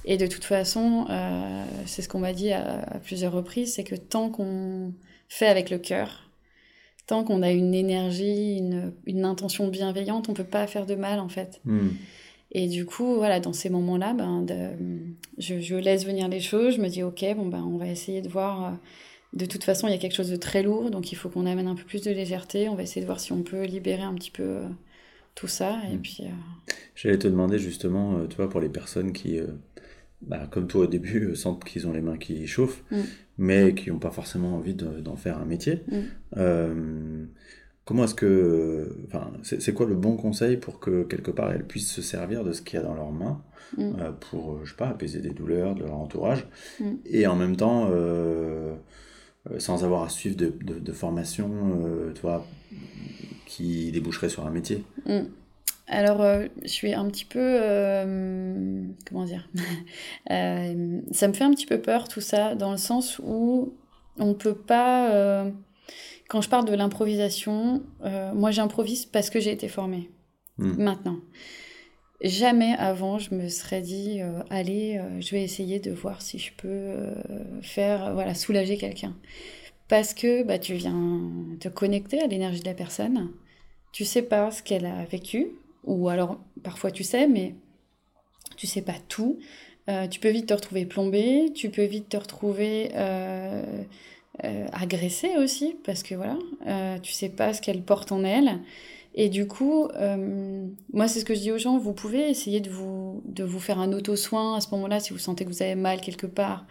Et de toute façon, euh, c'est ce qu'on m'a dit à, plusieurs reprises, c'est que tant qu'on fait avec le cœur, tant qu'on a une énergie, une, une, intention bienveillante, on peut pas faire de mal en fait. Hmm. Et du coup, voilà, dans ces moments-là, ben, je, je, laisse venir les choses, je me dis ok, bon ben, on va essayer de voir. Euh, de toute façon, il y a quelque chose de très lourd, donc il faut qu'on amène un peu plus de légèreté. On va essayer de voir si on peut libérer un petit peu euh, tout ça. Et hmm. puis. J'allais te demander justement, tu vois, pour les personnes qui bah, comme toi au début, euh, sentent qu'ils ont les mains qui chauffent, mm. mais qui n'ont pas forcément envie d'en faire un métier. Mm. Euh, comment est-ce que. Enfin, c'est quoi le bon conseil pour que quelque part elles puissent se servir de ce qu'il y a dans leurs mains mm. euh, pour, je sais pas, apaiser des douleurs de leur entourage et en même temps. sans avoir à suivre de, de, formation, toi, qui déboucherait sur un métier? Alors, euh, je suis un petit peu. Euh, comment dire? Euh, Ça me fait un petit peu peur tout ça, dans le sens où on ne peut pas. Quand je parle de l'improvisation, moi j'improvise parce que j'ai été formée. Hmm. Maintenant. Jamais avant, je me serais dit, allez, je vais essayer de voir si je peux faire, voilà, soulager quelqu'un. Parce que bah, tu viens te connecter à l'énergie de la personne, tu sais pas ce qu'elle a vécu, ou alors parfois tu sais, mais tu sais pas tout. Euh, tu peux vite te retrouver plombé, tu peux vite te retrouver euh, euh, agressé aussi, parce que voilà, tu sais pas ce qu'elle porte en elle. Et du coup, moi c'est ce que je dis aux gens, vous pouvez essayer de vous, de vous faire un auto-soin à ce moment-là si vous sentez que vous avez mal quelque part.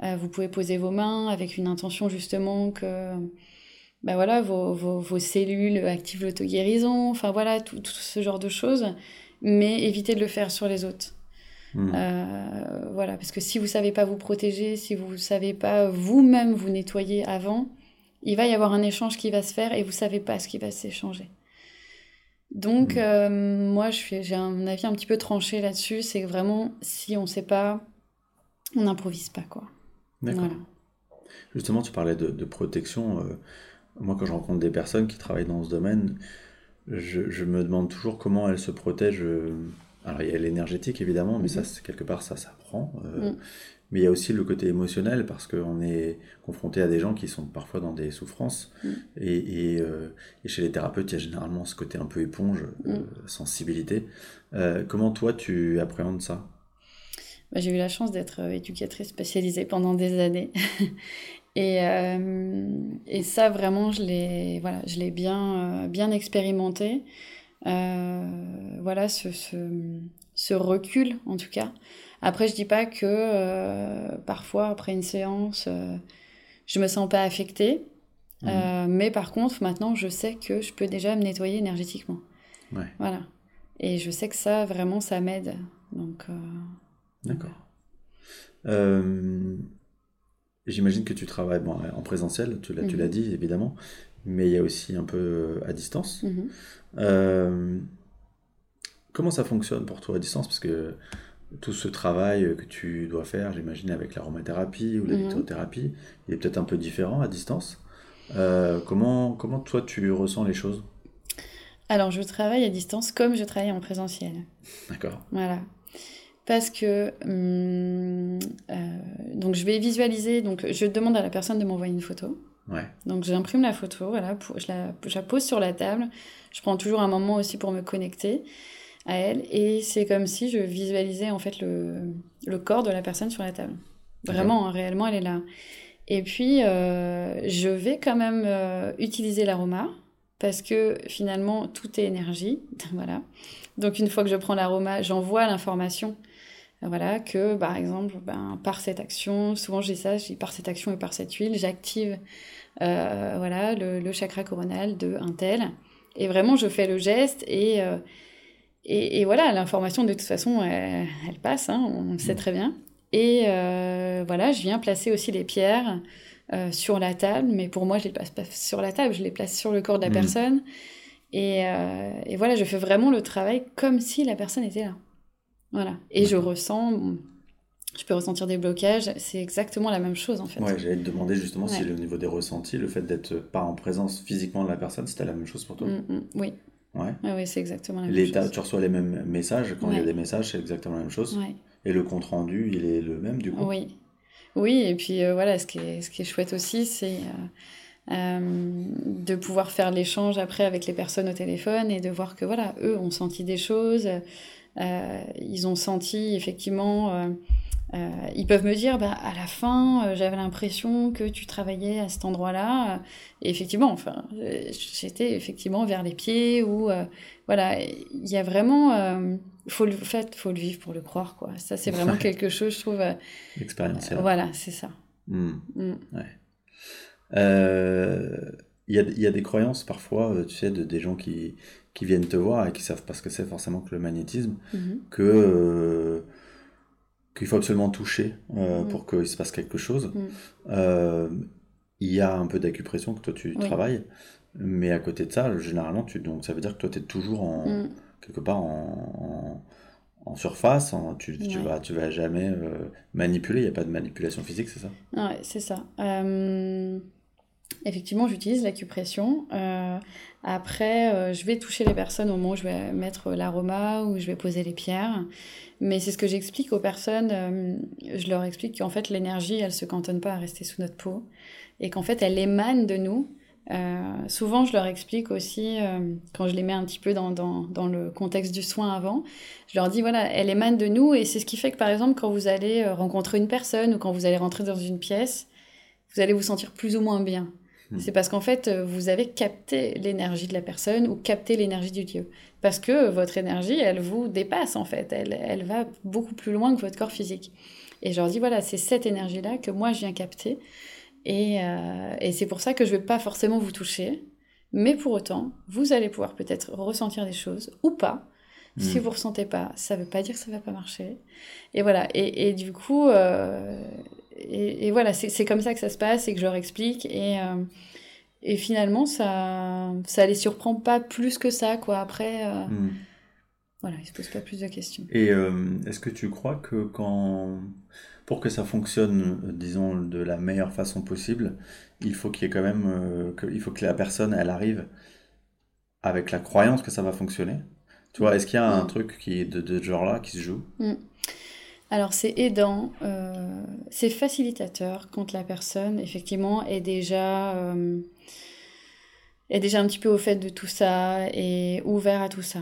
vous pouvez poser vos mains avec une intention justement que ben voilà, vos, vos, vos cellules activent l'auto-guérison, enfin voilà, tout, ce genre de choses, mais évitez de le faire sur les autres. Hmm. Euh, voilà, parce que si vous savez pas vous protéger, si vous savez pas vous-même vous nettoyer avant, il va y avoir un échange qui va se faire et vous savez pas ce qui va s'échanger. Donc, hmm. euh, moi, j'ai un avis un petit peu tranché là-dessus. C'est vraiment, si on sait pas, on n'improvise pas, quoi. D'accord. Justement, tu parlais de, de protection. Euh, moi, quand je rencontre des personnes qui travaillent dans ce domaine, je, me demande toujours comment elles se protègent. Alors, il y a l'énergétique, évidemment, mais ça, c'est quelque part, ça s'apprend. Euh, mm. Mais il y a aussi le côté émotionnel, parce qu'on est confronté à des gens qui sont parfois dans des souffrances. Mm. Euh, et, chez les thérapeutes, il y a généralement ce côté un peu éponge, euh, sensibilité. comment toi, tu appréhendes ça? Bah, j'ai eu la chance d'être éducatrice spécialisée pendant des années. Et, euh, et ça, vraiment, je l'ai voilà, je bien, euh, bien expérimenté. Euh, voilà, ce, ce, ce, recul, en tout cas. Après, je dis pas que parfois, après une séance, je me sens pas affectée. Mmh. mais par contre, maintenant, je sais que je peux déjà me nettoyer énergétiquement. Ouais. Voilà. Et je sais que ça, vraiment, ça m'aide. Donc. D'accord. Euh, j'imagine que tu travailles bon, en présentiel, tu l'as, tu l'as mhm. dit évidemment, mais il y a aussi un peu à distance. Mhm. comment ça fonctionne pour toi à distance? Parce que tout ce travail que tu dois faire, j'imagine, avec l'aromathérapie ou la lithothérapie, il est peut-être un peu différent à distance. comment, comment toi tu ressens les choses? Alors, je travaille à distance comme je travaille en présentiel. D'accord. Voilà. Parce que hum, euh, donc je vais visualiser, donc je demande à la personne de m'envoyer une photo. Ouais. Donc j'imprime la photo, voilà, je, la, pose sur la table. Je prends toujours un moment aussi pour me connecter à elle, et c'est comme si je visualisais en fait le, le corps de la personne sur la table. Vraiment, hein, réellement, elle est là. Et puis, euh, je vais quand même euh, utiliser l'aroma parce que finalement, tout est énergie. voilà. Donc, une fois que je prends l'aroma, j'envoie l'information. Voilà, que par exemple, ben, par cette action, souvent j'ai ça, j'ai par cette action et par cette huile, j'active euh, voilà, le, chakra coronal de un tel. Et vraiment, je fais le geste et, euh, et, voilà, l'information de toute façon, elle, passe, hein, on le sait mmh. très bien. Et euh, voilà, je viens placer aussi les pierres sur la table, mais pour moi, je les place pas sur la table, je les place sur le corps de la mm. personne. Et, et, voilà, je fais vraiment le travail comme si la personne était là. Voilà. Et je ressens, je peux ressentir des blocages, c'est exactement la même chose en fait. Ouais, j'allais te demander justement si au niveau des ressentis, le fait d'être pas en présence physiquement de la personne, c'était la même chose pour toi. Mm, mm, oui. Ouais. oui, c'est exactement la même chose. Tu reçois les mêmes messages, quand il y a des messages, c'est exactement la même chose. Et le compte rendu, il est le même du coup Oui, oui, et puis euh, voilà, ce qui, est, ce qui est chouette aussi, c'est euh, euh, de pouvoir faire l'échange après avec les personnes au téléphone et de voir que voilà, eux ont senti des choses, ils ont senti effectivement. ils peuvent me dire, bah, à la fin, j'avais l'impression que tu travaillais à cet endroit-là. Et effectivement, enfin, j'étais effectivement vers les pieds ou voilà, il y a vraiment faut le, en fait, faut le vivre pour le croire, quoi. Ça, c'est vraiment quelque chose, je trouve. L'expérience. Euh, voilà, c'est ça. Hmm. Ouais. Euh, il y, a, y, a, des croyances parfois, euh, tu sais, de, des gens qui, qui viennent te voir et qui savent pas ce que c'est forcément que le magnétisme, mm-hmm. que qu'il faut absolument toucher mm-hmm. pour qu'il se passe quelque chose. Mm. Il y a un peu d'acupression que toi tu travailles, mais à côté de ça, généralement, tu, donc, ça veut dire que toi tu es toujours en, quelque part en, en, surface, tu, tu, vas, tu vas jamais euh, manipuler, il n'y a pas de manipulation physique, c'est ça? Ouais, c'est ça. Euh, effectivement, j'utilise l'acupression. Euh, après, je vais toucher les personnes au moment où je vais mettre l'aroma, ou je vais poser les pierres. Mais c'est ce que j'explique aux personnes. je leur explique qu'en fait, l'énergie, elle se cantonne pas à rester sous notre peau. Et qu'en fait, elle émane de nous euh, souvent, je leur explique aussi, euh, quand je les mets un petit peu dans, dans, le contexte du soin avant, je leur dis, voilà, elle émane de nous et c'est ce qui fait que, par exemple, quand vous allez euh, rencontrer une personne ou quand vous allez rentrer dans une pièce, vous allez vous sentir plus ou moins bien. Hmm. C'est parce qu'en fait, vous avez capté l'énergie de la personne ou capté l'énergie du lieu. Parce que votre énergie, elle vous dépasse, en fait. Elle, elle va beaucoup plus loin que votre corps physique. Et je leur dis, voilà, c'est cette énergie-là que moi, je viens capter. Euh, et, c'est pour ça que je ne vais pas forcément vous toucher. Mais pour autant, vous allez pouvoir peut-être ressentir des choses ou pas. Si hmm. vous ressentez pas, ça ne veut pas dire que ça va pas marcher. Et voilà. Et, du coup, euh, et, voilà, c'est comme ça que ça se passe et que je leur explique. Et, euh, et finalement, ça, ça les surprend pas plus que ça, quoi. Après, hmm. voilà, ils se posent pas plus de questions. Et est-ce que tu crois que quand pour que ça fonctionne, euh, disons, de la meilleure façon possible, il faut qu'il y ait quand même, euh, que, il faut que la personne, elle arrive avec la croyance que ça va fonctionner? Tu vois, est-ce qu'il y a un mm. truc qui est de, de ce genre-là qui se joue? Mm. Alors c'est aidant, euh, c'est facilitateur quand la personne effectivement est déjà est déjà un petit peu au fait de tout ça et ouvert à tout ça.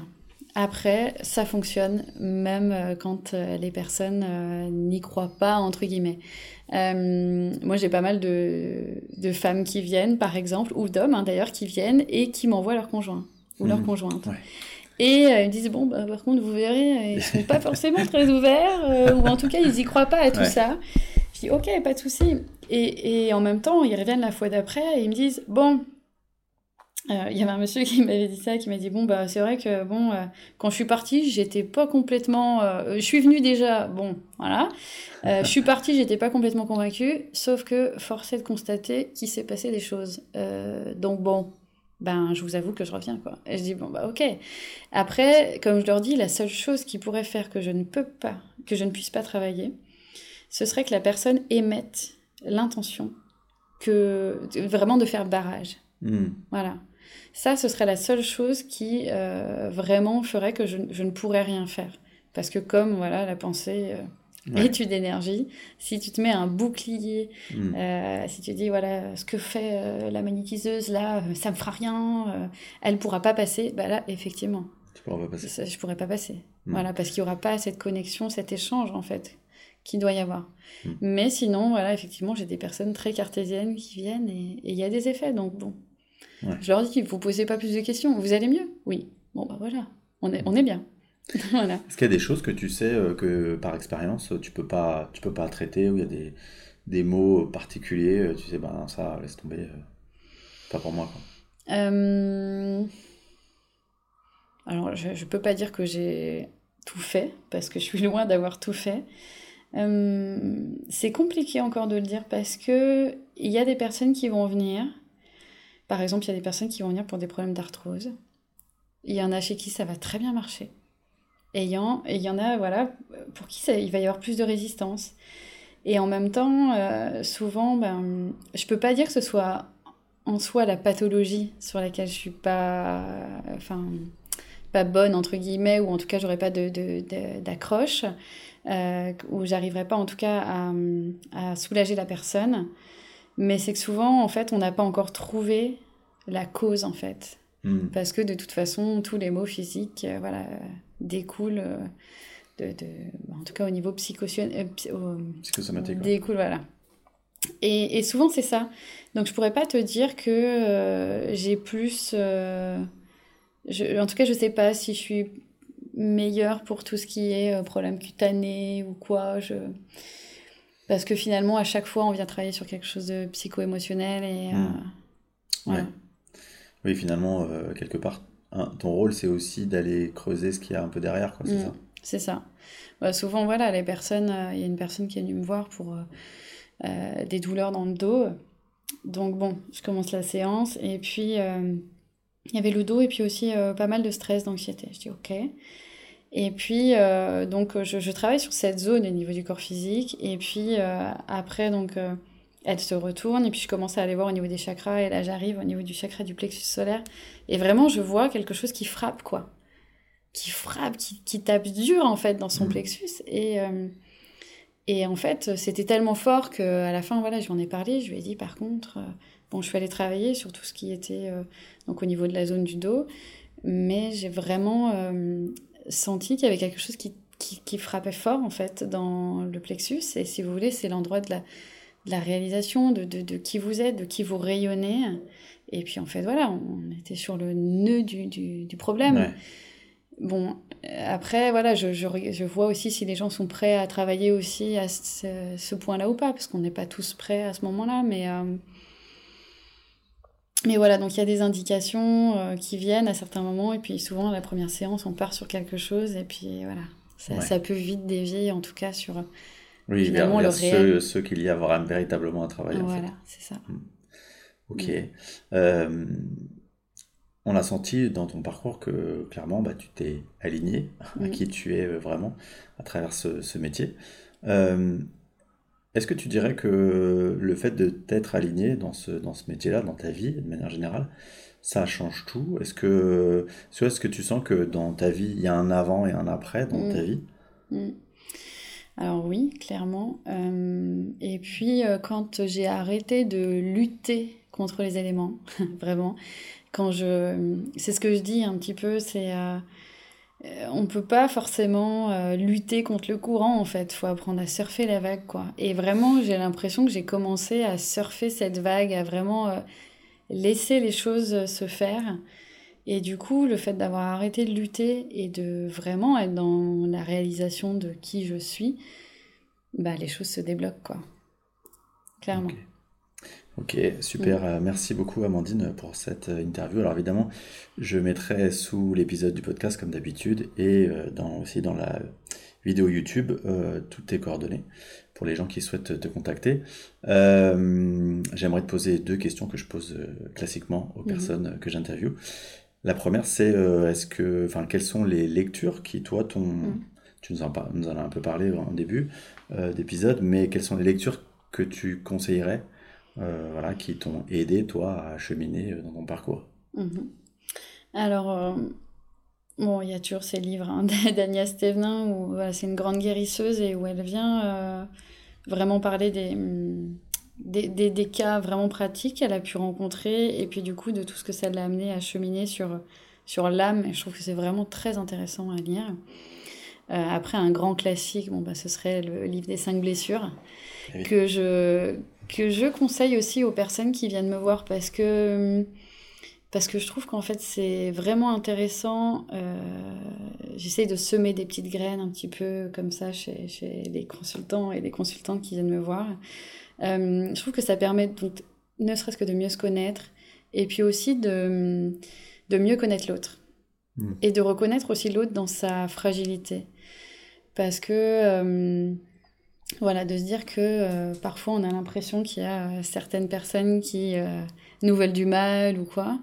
Après, ça fonctionne même euh, quand euh, les personnes euh, n'y croient pas, entre guillemets. moi, j'ai pas mal de, de, femmes qui viennent, par exemple, ou d'hommes hein, d'ailleurs, qui viennent et qui m'envoient leur conjoint ou leur mmh. conjointe. Et ils me disent, bon, bah, par contre, vous verrez, ils sont pas forcément très ouverts, ou en tout cas, ils y croient pas à tout ça. Je dis, ok, pas de souci. Et, et, en même temps, ils reviennent la fois d'après et ils me disent, bon, euh, il y avait un monsieur qui m'avait dit ça, qui m'a dit bon bah c'est vrai que bon euh, quand je suis partie j'étais pas complètement, euh, je suis venue déjà bon voilà, je suis partie j'étais pas complètement convaincue, sauf que force est de constater qu'il s'est passé des choses, donc bon ben je vous avoue que je reviens quoi. Et je dis bon bah ok. Après comme je leur dis la seule chose qui pourrait faire que je ne peux pas, que je ne puisse pas travailler, ce serait que la personne émette l'intention que vraiment de faire barrage. Hmm. Voilà. Ça, ce serait la seule chose qui euh, vraiment ferait que je, ne pourrais rien faire. Parce que comme voilà, la pensée euh, est une énergie, si tu te mets un bouclier, hmm. euh, si tu dis voilà, ce que fait la magnétiseuse là, ça me fera rien, elle pourra pas passer, bah là, effectivement. Tu pourras pas passer. je pourrais pas passer. Hmm. Voilà, parce qu'il y aura pas cette connexion, cet échange en fait qu'il doit y avoir. Hmm. Mais sinon, voilà, effectivement, j'ai des personnes très cartésiennes qui viennent et il y a des effets. Donc bon, je leur dis, vous posez pas plus de questions, vous allez mieux Oui. Bon, bah voilà, on est, on est bien. voilà. Est-ce qu'il y a des choses que tu sais euh, que par expérience tu peux pas tu peux pas traiter ou il y a des, des mots particuliers euh, tu sais ben ça laisse tomber euh, pas pour moi quoi. alors je, je peux pas dire que j'ai tout fait parce que je suis loin d'avoir tout fait c'est compliqué encore de le dire parce que il y a des personnes qui vont venir par exemple, il y a des personnes qui vont venir pour des problèmes d'arthrose. Il y en a chez qui ça va très bien marcher. Et il y en, a, voilà, pour qui il va y avoir plus de résistance. Et en même temps, euh, souvent, ben, je peux pas dire que ce soit en soi la pathologie sur laquelle je suis pas, enfin, pas bonne entre guillemets, ou en tout cas j'aurais pas d'accroche, de, euh, ou j'arriverai pas en tout cas à, à soulager la personne. Mais c'est que souvent, en fait, on n'a pas encore trouvé la cause, en fait. Hmm. Parce que de toute façon, tous les maux physiques euh, voilà, découlent, euh, de, de, en tout cas au niveau euh, psychosomatique. Découlent, voilà. Et, et souvent, c'est ça. Donc, je pourrais pas te dire que j'ai plus. Je, en tout cas, je sais pas si je suis meilleure pour tout ce qui est problème cutané ou quoi. Je parce que finalement, à chaque fois, on vient travailler sur quelque chose de psycho-émotionnel et. Hmm. Euh, oui, finalement, euh, quelque part, ton rôle, c'est aussi d'aller creuser ce qu'il y a un peu derrière, quoi, c'est hmm. ça C'est ça. Bah, souvent, voilà, les personnes, euh, il y a une personne qui est venue me voir pour des douleurs dans le dos. Donc, bon, je commence la séance et puis il y avait le dos et puis aussi pas mal de stress, d'anxiété. Je dis, ok. Et puis, euh, donc, je, je, travaille sur cette zone au niveau du corps physique. Et puis, euh, après, donc, euh, elle se retourne. Et puis, je commence à aller voir au niveau des chakras. Et là, j'arrive au niveau du chakra du plexus solaire. Et vraiment, je vois quelque chose qui frappe, quoi. Qui frappe, qui, qui tape dur, en fait, dans son mmh. plexus. Et, et en fait, c'était tellement fort qu'à la fin, voilà, j'en ai parlé. Je lui ai dit, par contre, bon, je suis allée travailler sur tout ce qui était donc au niveau de la zone du dos. Mais j'ai vraiment senti qu'il y avait quelque chose qui, qui, frappait fort en fait dans le plexus. Et si vous voulez, c'est l'endroit de la, de la réalisation, de, de, de, qui vous êtes, de qui vous rayonnez. Et puis en fait, voilà, on était sur le nœud du, du, du problème. Bon, après, voilà, je, je, je, vois aussi si les gens sont prêts à travailler aussi à ce, ce point-là ou pas, parce qu'on n'est pas tous prêts à ce moment-là, mais... Euh, mais voilà, donc il y a des indications euh, qui viennent à certains moments, et puis souvent, la première séance, on part sur quelque chose, et puis voilà, ça, ça peut vite dévier, en tout cas, sur oui, finalement, vers, ceux, ceux qu'il y a vraiment véritablement à travailler. Voilà, c'est ça. Hmm. Ok. Euh, on a senti dans ton parcours que clairement, bah, tu t'es aligné à qui tu es euh, vraiment à travers ce, ce métier. Euh, est-ce que tu dirais que le fait de t'être aligné dans ce, dans ce métier-là, dans ta vie, de manière générale, ça change tout? Est-ce que, est-ce que tu sens que dans ta vie, il y a un avant et un après dans ta vie? Alors oui, clairement. Euh, et puis, euh, quand j'ai arrêté de lutter contre les éléments, vraiment, quand je... C'est ce que je dis un petit peu, c'est... Euh, euh, on peut pas forcément lutter contre le courant en fait, faut apprendre à surfer la vague quoi. Et vraiment, j'ai l'impression que j'ai commencé à surfer cette vague, à vraiment laisser les choses se faire. Et du coup, le fait d'avoir arrêté de lutter et de vraiment être dans la réalisation de qui je suis, bah les choses se débloquent quoi. Clairement. Ok, super. Mm. Merci beaucoup Amandine pour cette interview. Alors évidemment, je mettrai sous l'épisode du podcast comme d'habitude et dans, aussi dans la vidéo YouTube toutes tes coordonnées pour les gens qui souhaitent te contacter. J'aimerais te poser deux questions que je pose classiquement aux mm-hmm. personnes que j'interviewe. La première, c'est est-ce que, enfin, quelles sont les lectures qui toi t'ont mm. Tu nous en, nous en as un peu parlé en début euh, d'épisode, mais quelles sont les lectures que tu conseillerais, euh, voilà, qui t'ont aidé, toi, à cheminer euh, dans ton parcours? Mhm. Alors, bon, il y a toujours ces livres hein, d'Agnès Thévenin, où c'est une grande guérisseuse et où elle vient vraiment parler mm, des, des, des, cas vraiment pratiques qu'elle a pu rencontrer, et puis du coup, de tout ce que ça l'a amené à cheminer sur, sur l'âme. Je trouve que c'est vraiment très intéressant à lire. Euh, après, un grand classique, bon, bah, ce serait le livre des cinq blessures, eh que, je, que je conseille aussi aux personnes qui viennent me voir parce que, parce que je trouve qu'en fait, c'est vraiment intéressant. Euh, J'essaye de semer des petites graines un petit peu comme ça chez, chez les consultants et les consultantes qui viennent me voir. Euh, je trouve que ça permet, donc, ne serait-ce que de mieux se connaître et puis aussi de, de mieux connaître l'autre. Hmm. Et de reconnaître aussi l'autre dans sa fragilité. Parce que, euh, voilà, de se dire que euh, parfois on a l'impression qu'il y a certaines personnes qui nous veulent du mal ou quoi.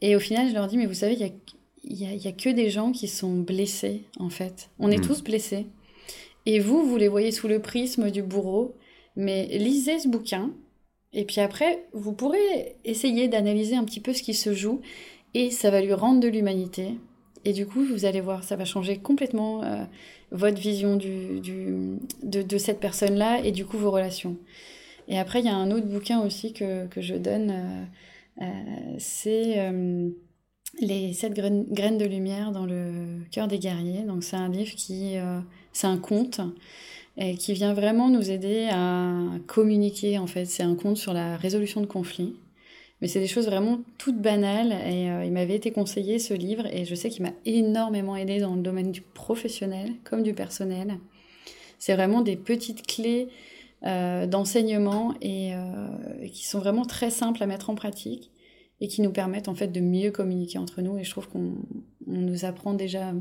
Et au final, je leur dis, mais vous savez, il y a, y, a, que des gens qui sont blessés, en fait. On est hmm. tous blessés. Et vous, vous les voyez sous le prisme du bourreau. Mais lisez ce bouquin. Et puis après, vous pourrez essayer d'analyser un petit peu ce qui se joue. Et ça va lui rendre de l'humanité. Et du coup, vous allez voir, ça va changer complètement euh, votre vision de, de, cette personne-là et du coup vos relations. Et après, il y a un autre bouquin aussi que, que je donne, euh, euh, c'est Les sept graines de lumière dans le cœur des guerriers. Donc c'est un livre qui, c'est un conte et qui vient vraiment nous aider à communiquer en fait. C'est un conte sur la résolution de conflits. Mais c'est des choses vraiment toutes banales. Et euh, il m'avait été conseillé ce livre et je sais qu'il m'a énormément aidé dans le domaine du professionnel comme du personnel. C'est vraiment des petites clés euh, d'enseignement et euh, qui sont vraiment très simples à mettre en pratique et qui nous permettent en fait de mieux communiquer entre nous. Et je trouve qu'on nous apprend déjà,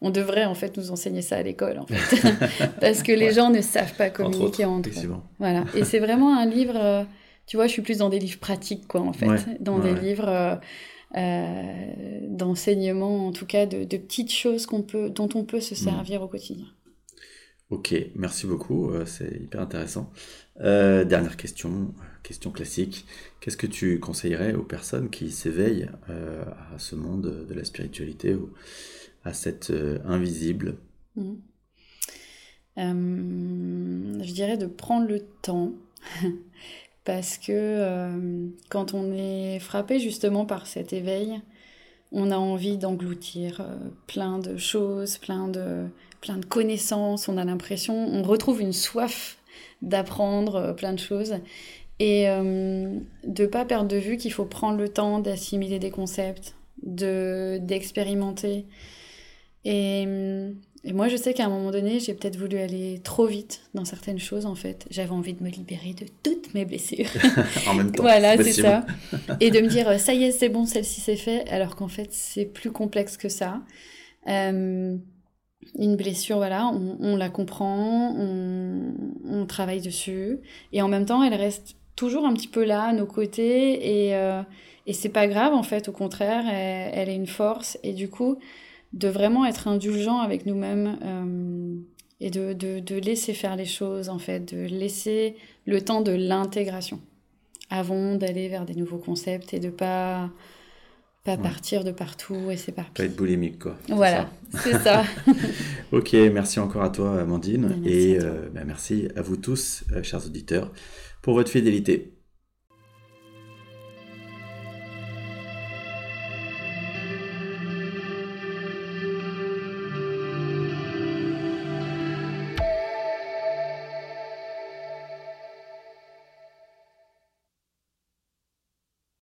on devrait en fait nous enseigner ça à l'école en fait, parce que les gens ne savent pas communiquer entre, eux. Voilà. Et c'est vraiment un livre tu vois, je suis plus dans des livres pratiques, quoi, en fait. dans des livres euh, euh, d'enseignement, en tout cas, de, petites choses qu'on peut, dont on peut se mm. servir au quotidien. Ok, merci beaucoup, euh, c'est hyper intéressant. dernière question, question classique. Qu'est-ce que tu conseillerais aux personnes qui s'éveillent à ce monde de la spiritualité ou à cet invisible? Mm. Je dirais de prendre le temps parce que euh, quand on est frappé justement par cet éveil, on a envie d'engloutir euh, plein de choses, plein de, plein de connaissances, on a l'impression, on retrouve une soif d'apprendre euh, plein de choses et de ne pas perdre de vue qu'il faut prendre le temps d'assimiler des concepts, de d'expérimenter. Et et moi, je sais qu'à un moment donné, j'ai peut-être voulu aller trop vite dans certaines choses, en fait. J'avais envie de me libérer de toutes mes blessures. en même temps. voilà, c'est ça. Et de me dire, ça y est, c'est bon, celle-ci, c'est fait. Alors qu'en fait, c'est plus complexe que ça. Euh, une blessure, voilà, on, la comprend, on, travaille dessus. Et en même temps, elle reste toujours un petit peu là, à nos côtés. Et, euh, et c'est pas grave, en fait. Au contraire, elle, elle est une force. Et du coup de vraiment être indulgent avec nous-mêmes euh, et de, de, laisser faire les choses, en fait, de laisser le temps de l'intégration avant d'aller vers des nouveaux concepts et de pas pas partir de partout et c'est pas pas être boulimique quoi voilà c'est ça ok merci encore à toi Amandine et euh, bah, merci à vous tous euh, chers auditeurs pour votre fidélité